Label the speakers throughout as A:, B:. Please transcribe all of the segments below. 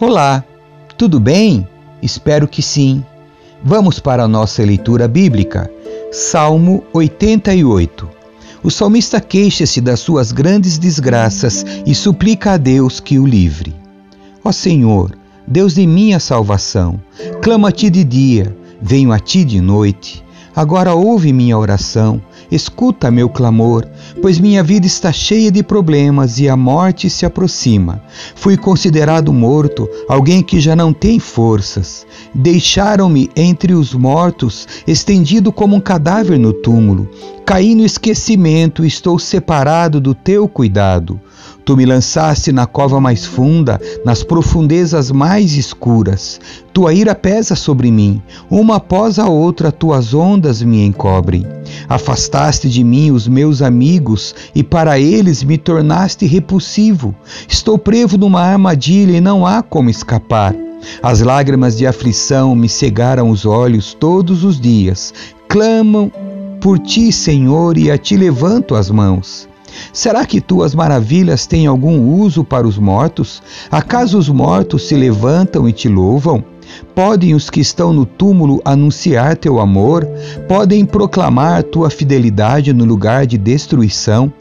A: Olá, tudo bem? Espero que sim. Vamos para a nossa leitura bíblica. Salmo 88. O salmista queixa-se das suas grandes desgraças e suplica a Deus que o livre. Ó Senhor, Deus de minha salvação, ti de dia, venho a ti de noite. Agora ouve minha oração, escuta meu clamor, pois minha vida está cheia de problemas e a morte se aproxima. Fui considerado morto, alguém que já não tem forças. Deixaram-me entre os mortos, estendido como um cadáver no túmulo. Caí no esquecimento, estou separado do teu cuidado. Tu me lançaste na cova mais funda, nas profundezas mais escuras. Tua ira pesa sobre mim, uma após a outra tuas ondas me encobrem. Afastaste de mim os meus amigos e para eles me tornaste repulsivo. Estou preso numa armadilha e não há como escapar. As lágrimas de aflição me cegaram os olhos todos os dias. Clamam por ti, Senhor, e a ti levanto as mãos. Será que tuas maravilhas têm algum uso para os mortos? Acaso os mortos se levantam e te louvam? Podem os que estão no túmulo anunciar teu amor? Podem proclamar tua fidelidade no lugar de destruição?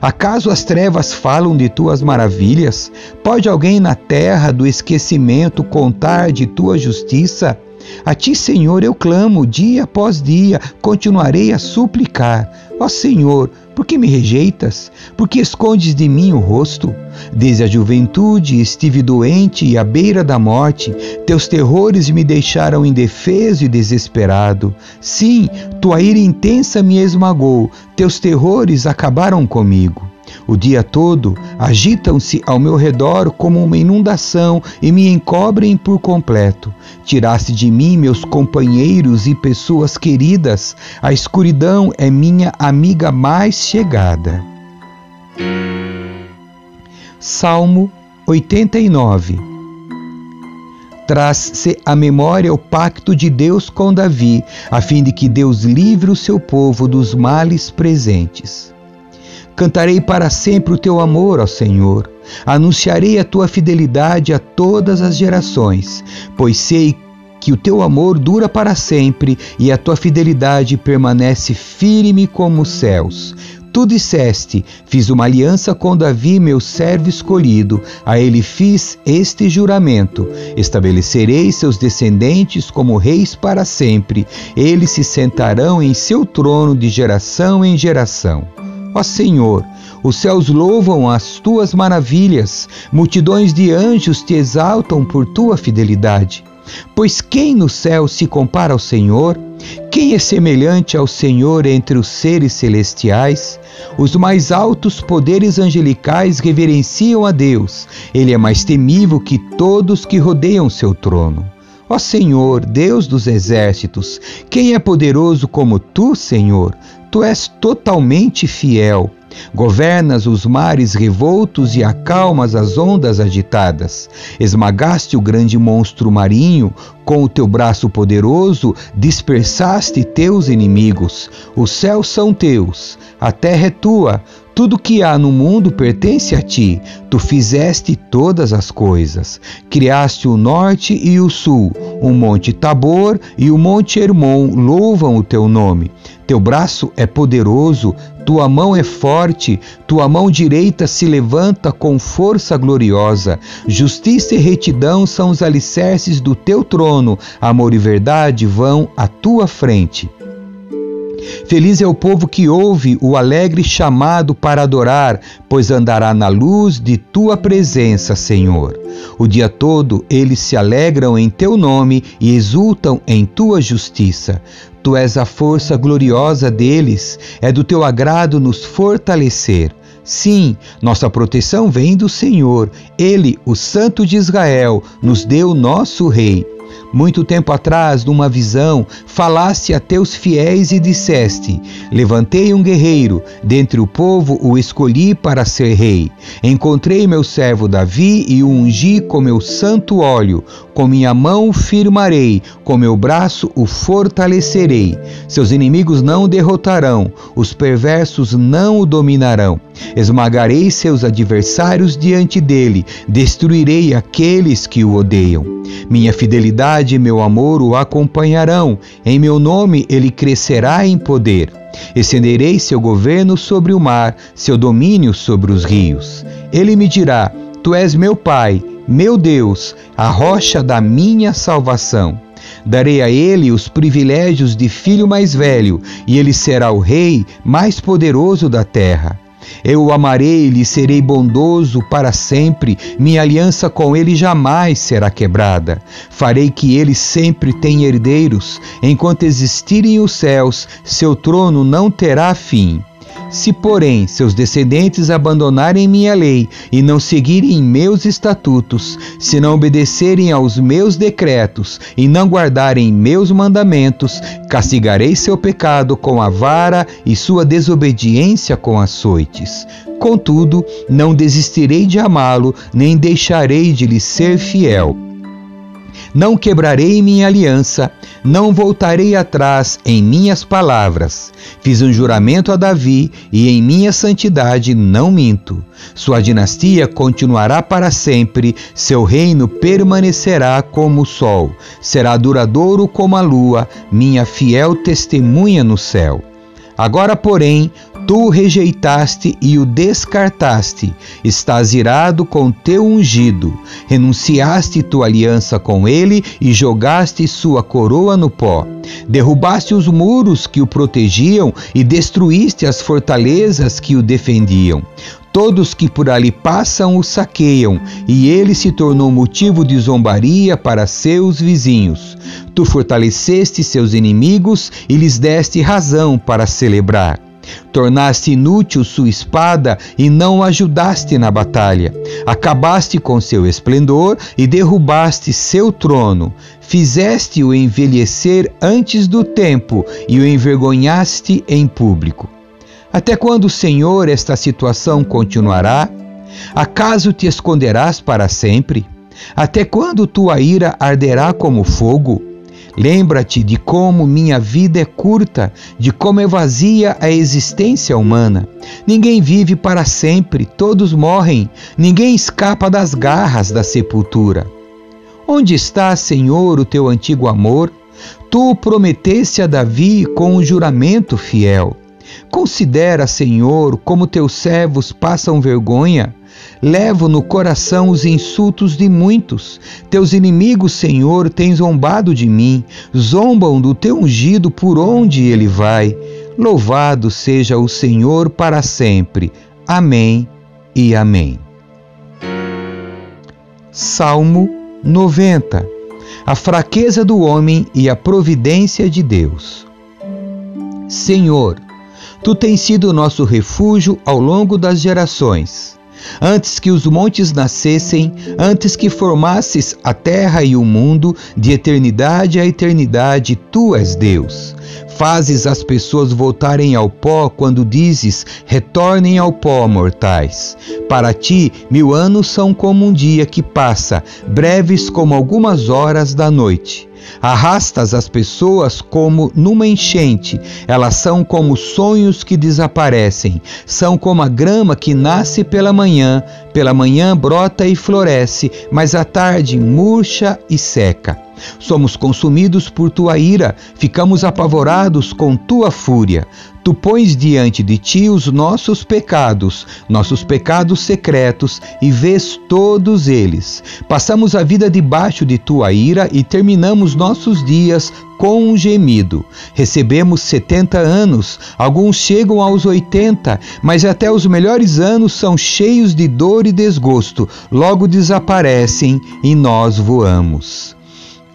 A: Acaso as trevas falam de tuas maravilhas? Pode alguém na terra do esquecimento contar de tua justiça? A ti, Senhor, eu clamo dia após dia, continuarei a suplicar. Ó Senhor, por que me rejeitas? Por que escondes de mim o rosto? Desde a juventude estive doente e à beira da morte. Teus terrores me deixaram indefeso e desesperado. Sim, tua ira intensa me esmagou. Teus terrores acabaram comigo. O dia todo agitam-se ao meu redor como uma inundação e me encobrem por completo. Tiraste de mim meus companheiros e pessoas queridas. A escuridão é minha amiga mais chegada. Salmo 89 Traz-se à memória o pacto de Deus com Davi, a fim de que Deus livre o seu povo dos males presentes. Cantarei para sempre o teu amor, ó Senhor. Anunciarei a tua fidelidade a todas as gerações, pois sei que o teu amor dura para sempre e a tua fidelidade permanece firme como os céus. Tu disseste: Fiz uma aliança com Davi, meu servo escolhido. A ele fiz este juramento: Estabelecerei seus descendentes como reis para sempre. Eles se sentarão em seu trono de geração em geração. Ó Senhor, os céus louvam as tuas maravilhas, multidões de anjos te exaltam por tua fidelidade. Pois quem no céu se compara ao Senhor? Quem é semelhante ao Senhor entre os seres celestiais? Os mais altos poderes angelicais reverenciam a Deus. Ele é mais temível que todos que rodeiam seu trono. Ó Senhor, Deus dos exércitos, quem é poderoso como tu, Senhor? Tu és totalmente fiel. Governas os mares revoltos e acalmas as ondas agitadas. Esmagaste o grande monstro marinho, com o teu braço poderoso dispersaste teus inimigos. Os céus são teus, a terra é tua, tudo que há no mundo pertence a ti. Tu fizeste todas as coisas. Criaste o norte e o sul. O monte Tabor e o monte Hermon louvam o teu nome. Teu braço é poderoso, tua mão é forte, tua mão direita se levanta com força gloriosa. Justiça e retidão são os alicerces do teu trono. Amor e verdade vão à tua frente. Feliz é o povo que ouve o alegre chamado para adorar, pois andará na luz de tua presença, Senhor. O dia todo eles se alegram em teu nome e exultam em tua justiça. Tu és a força gloriosa deles, é do teu agrado nos fortalecer. Sim, nossa proteção vem do Senhor. Ele, o Santo de Israel, nos deu nosso Rei. Muito tempo atrás, numa visão, falaste a teus fiéis e disseste: Levantei um guerreiro, dentre o povo o escolhi para ser rei. Encontrei meu servo Davi e o ungi com meu santo óleo. Com minha mão o firmarei, com meu braço o fortalecerei. Seus inimigos não o derrotarão, os perversos não o dominarão. Esmagarei seus adversários diante dele, destruirei aqueles que o odeiam. Minha fidelidade e meu amor o acompanharão, em meu nome ele crescerá em poder. Estenderei seu governo sobre o mar, seu domínio sobre os rios. Ele me dirá: Tu és meu Pai, meu Deus, a rocha da minha salvação. Darei a ele os privilégios de filho mais velho, e ele será o rei mais poderoso da terra. Eu o amarei e lhe serei bondoso para sempre, minha aliança com ele jamais será quebrada. Farei que ele sempre tenha herdeiros, enquanto existirem os céus, seu trono não terá fim. Se, porém, seus descendentes abandonarem minha lei e não seguirem meus estatutos, se não obedecerem aos meus decretos e não guardarem meus mandamentos, castigarei seu pecado com a vara e sua desobediência com açoites. Contudo, não desistirei de amá-lo, nem deixarei de lhe ser fiel não quebrarei minha aliança, não voltarei atrás em minhas palavras. Fiz um juramento a Davi e em minha santidade não minto. Sua dinastia continuará para sempre, seu reino permanecerá como o sol, será duradouro como a lua, minha fiel testemunha no céu. Agora, porém, tu o rejeitaste e o descartaste. Estás irado com teu ungido. Renunciaste tua aliança com ele e jogaste sua coroa no pó. Derrubaste os muros que o protegiam e destruíste as fortalezas que o defendiam. Todos que por ali passam o saqueiam, e ele se tornou motivo de zombaria para seus vizinhos. Tu fortaleceste seus inimigos e lhes deste razão para celebrar. Tornaste inútil sua espada e não o ajudaste na batalha. Acabaste com seu esplendor e derrubaste seu trono. Fizeste-o envelhecer antes do tempo e o envergonhaste em público. Até quando, Senhor, esta situação continuará? Acaso te esconderás para sempre? Até quando tua ira arderá como fogo? Lembra-te de como minha vida é curta, de como é vazia a existência humana. Ninguém vive para sempre, todos morrem, ninguém escapa das garras da sepultura. Onde está, Senhor, o teu antigo amor? Tu prometeste a Davi com um juramento fiel. Considera, Senhor, como teus servos passam vergonha. Levo no coração os insultos de muitos. Teus inimigos, Senhor, têm zombado de mim, zombam do teu ungido por onde ele vai. Louvado seja o Senhor para sempre. Amém e amém. Salmo 90 A fraqueza do homem e a providência de Deus. Senhor, tu tens sido nosso refúgio ao longo das gerações. Antes que os montes nascessem, antes que formasses a terra e o mundo, de eternidade a eternidade, tu és Deus. Fazes as pessoas voltarem ao pó quando dizes: retornem ao pó, mortais. Para ti, mil anos são como um dia que passa, breves como algumas horas da noite. Arrastas as pessoas como numa enchente, elas são como sonhos que desaparecem, são como a grama que nasce pela manhã, pela manhã brota e floresce, mas à tarde murcha e seca. Somos consumidos por tua ira, ficamos apavorados com tua fúria. Tu pões diante de ti os nossos pecados, nossos pecados secretos, e vês todos eles. Passamos a vida debaixo de tua ira e terminamos nossos dias com um gemido. Recebemos 70 anos, alguns chegam aos 80, mas até os melhores anos são cheios de dor e desgosto, logo desaparecem e nós voamos.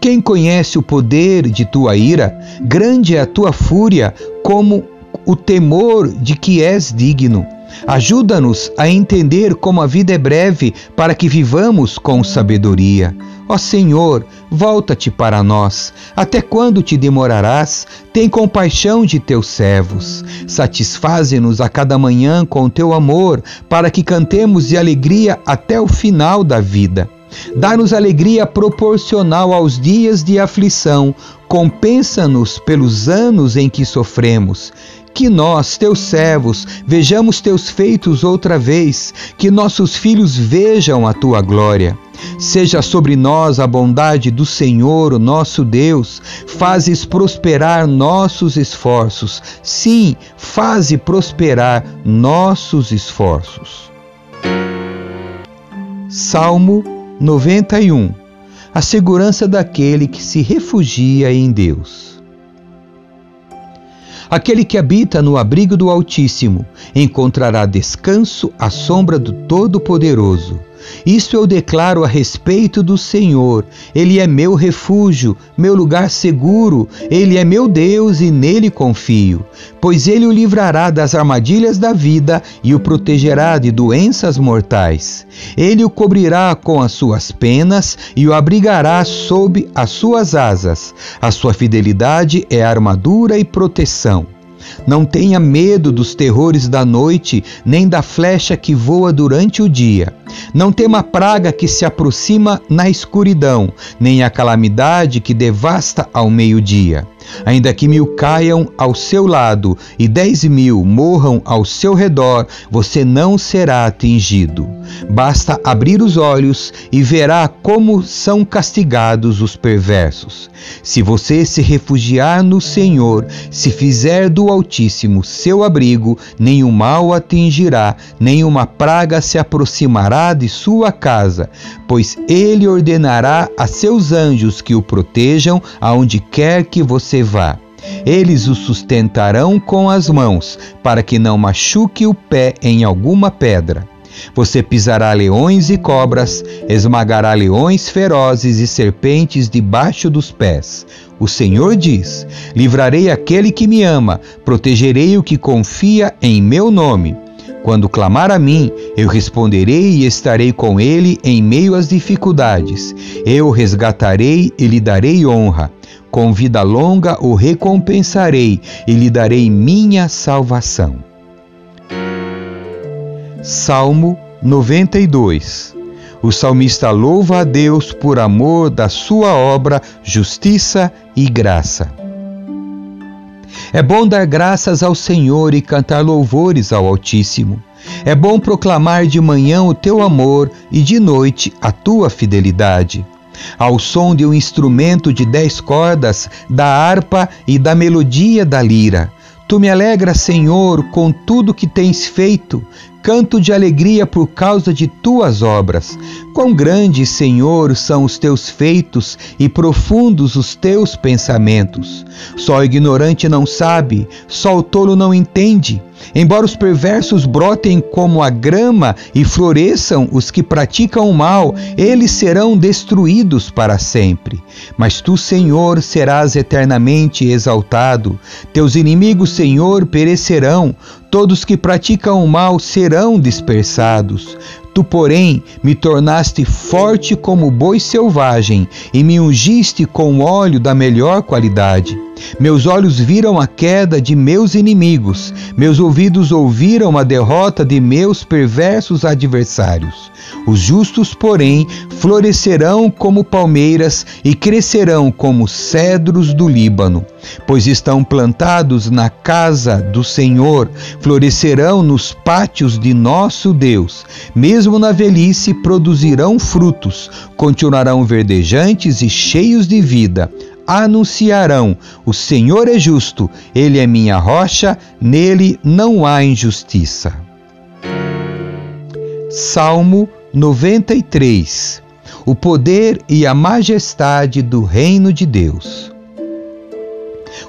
A: Quem conhece o poder de tua ira? Grande é a tua fúria, como o temor de que és digno. Ajuda-nos a entender como a vida é breve para que vivamos com sabedoria. Ó Senhor, volta-te para nós. Até quando te demorarás? Tem compaixão de teus servos. Satisfaze-nos a cada manhã com teu amor, para que cantemos de alegria até o final da vida. Dá-nos alegria proporcional aos dias de aflição, compensa-nos pelos anos em que sofremos. Que nós, teus servos, vejamos teus feitos outra vez, que nossos filhos vejam a tua glória. Seja sobre nós a bondade do Senhor, o nosso Deus. Fazes prosperar nossos esforços. Sim, faze prosperar nossos esforços. Salmo 91 A segurança daquele que se refugia em Deus. Aquele que habita no abrigo do Altíssimo encontrará descanso à sombra do Todo-Poderoso. Isso eu declaro a respeito do Senhor. Ele é meu refúgio, meu lugar seguro. Ele é meu Deus e nele confio. Pois ele o livrará das armadilhas da vida e o protegerá de doenças mortais. Ele o cobrirá com as suas penas e o abrigará sob as suas asas. A sua fidelidade é armadura e proteção. Não tenha medo dos terrores da noite, nem da flecha que voa durante o dia. Não tema a praga que se aproxima na escuridão, nem a calamidade que devasta ao meio-dia. Ainda que mil caiam ao seu lado e dez mil morram ao seu redor, você não será atingido. Basta abrir os olhos e verá como são castigados os perversos. Se você se refugiar no Senhor, se fizer do Altíssimo seu abrigo, nenhum mal atingirá, nenhuma praga se aproximará de sua casa, pois ele ordenará a seus anjos que o protejam aonde quer que você vá. Eles o sustentarão com as mãos, para que não machuque o pé em alguma pedra. Você pisará leões e cobras, esmagará leões ferozes e serpentes debaixo dos pés. O Senhor diz: Livrarei aquele que me ama, protegerei o que confia em meu nome. Quando clamar a mim, eu responderei e estarei com ele em meio às dificuldades. Eu o resgatarei e lhe darei honra. Com vida longa o recompensarei e lhe darei minha salvação. Salmo 92 O salmista louva a Deus por amor da sua obra, justiça e graça. É bom dar graças ao Senhor e cantar louvores ao Altíssimo. É bom proclamar de manhã o teu amor e de noite a tua fidelidade. Ao som de um instrumento de dez cordas, da harpa e da melodia da lira. Tu me alegras, Senhor, com tudo que tens feito canto de alegria por causa de tuas obras. Quão grandes, Senhor, são os teus feitos e profundos os teus pensamentos. Só o ignorante não sabe, só o tolo não entende. Embora os perversos brotem como a grama e floresçam os que praticam o mal, eles serão destruídos para sempre. Mas tu, Senhor, serás eternamente exaltado. Teus inimigos, Senhor, perecerão. Todos que praticam o mal serão dispersados. Tu, porém, me tornaste forte como boi selvagem e me ungiste com óleo da melhor qualidade. Meus olhos viram a queda de meus inimigos, meus ouvidos ouviram a derrota de meus perversos adversários. Os justos, porém, florescerão como palmeiras e crescerão como cedros do Líbano, pois estão plantados na casa do Senhor, florescerão nos pátios de nosso Deus. Mesmo na velhice produzirão frutos, continuarão verdejantes e cheios de vida anunciarão: O Senhor é justo, ele é minha rocha, nele não há injustiça. Salmo 93 O poder e a majestade do reino de Deus.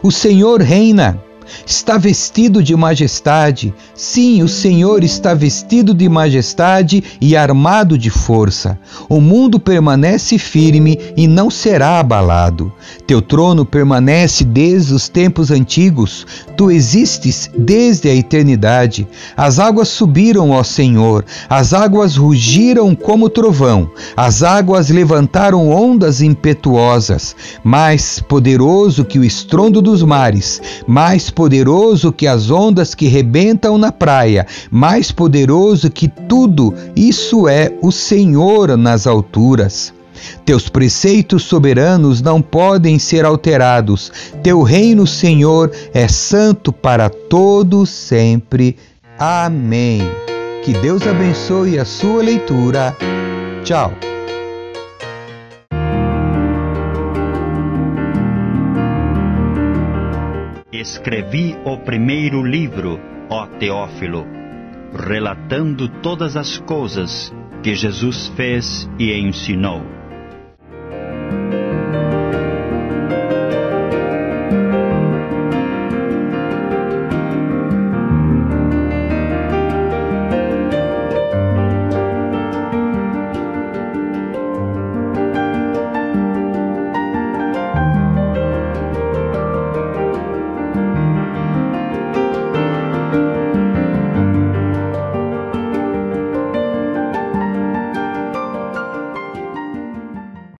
A: O Senhor reina, está vestido de majestade. Sim, o Senhor está vestido de majestade e armado de força. O mundo permanece firme e não será abalado. Teu trono permanece desde os tempos antigos. Tu existes desde a eternidade. As águas subiram, ó Senhor, as águas rugiram como trovão, as águas levantaram ondas impetuosas. Mais poderoso que o estrondo dos mares, mais poderoso que as ondas que rebentam na praia, mais poderoso que tudo, isso é o Senhor nas alturas. Teus preceitos soberanos não podem ser alterados. Teu reino, Senhor, é santo para todo sempre. Amém. Que Deus abençoe a sua leitura. Tchau.
B: Escrevi o primeiro livro, ó Teófilo, relatando todas as coisas que Jesus fez e ensinou